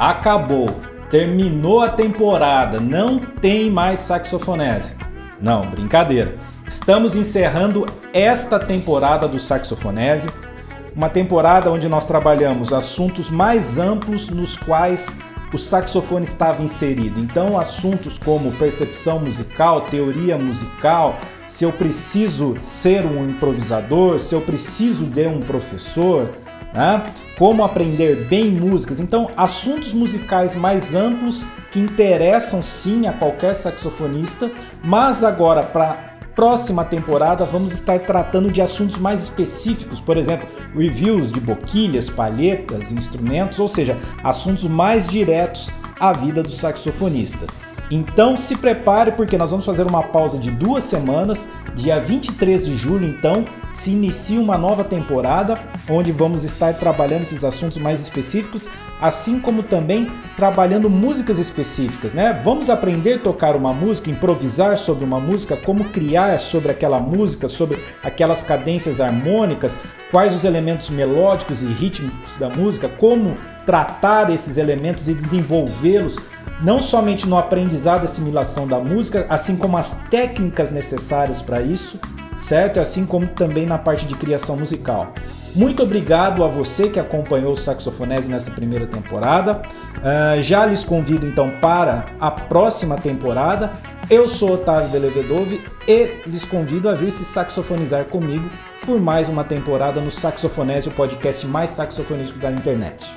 acabou, terminou a temporada, não tem mais saxofonese. Não, brincadeira. Estamos encerrando esta temporada do Saxofonese, uma temporada onde nós trabalhamos assuntos mais amplos nos quais o saxofone estava inserido. Então, assuntos como percepção musical, teoria musical, se eu preciso ser um improvisador, se eu preciso de um professor, né? como aprender bem músicas. Então, assuntos musicais mais amplos que interessam sim a qualquer saxofonista, mas agora para próxima temporada vamos estar tratando de assuntos mais específicos, por exemplo, reviews de boquilhas, palhetas, instrumentos, ou seja, assuntos mais diretos à vida do saxofonista. Então se prepare porque nós vamos fazer uma pausa de duas semanas. Dia 23 de julho, então, se inicia uma nova temporada onde vamos estar trabalhando esses assuntos mais específicos, assim como também trabalhando músicas específicas, né? Vamos aprender a tocar uma música, improvisar sobre uma música, como criar sobre aquela música, sobre aquelas cadências harmônicas, quais os elementos melódicos e rítmicos da música, como tratar esses elementos e desenvolvê-los não somente no aprendizado e assimilação da música, assim como as técnicas necessárias para isso, certo? Assim como também na parte de criação musical. Muito obrigado a você que acompanhou o Saxofonese nessa primeira temporada. Uh, já lhes convido então para a próxima temporada. Eu sou Otávio Delevedove e lhes convido a vir se saxofonizar comigo por mais uma temporada no Saxofonese, o podcast mais saxofonístico da internet.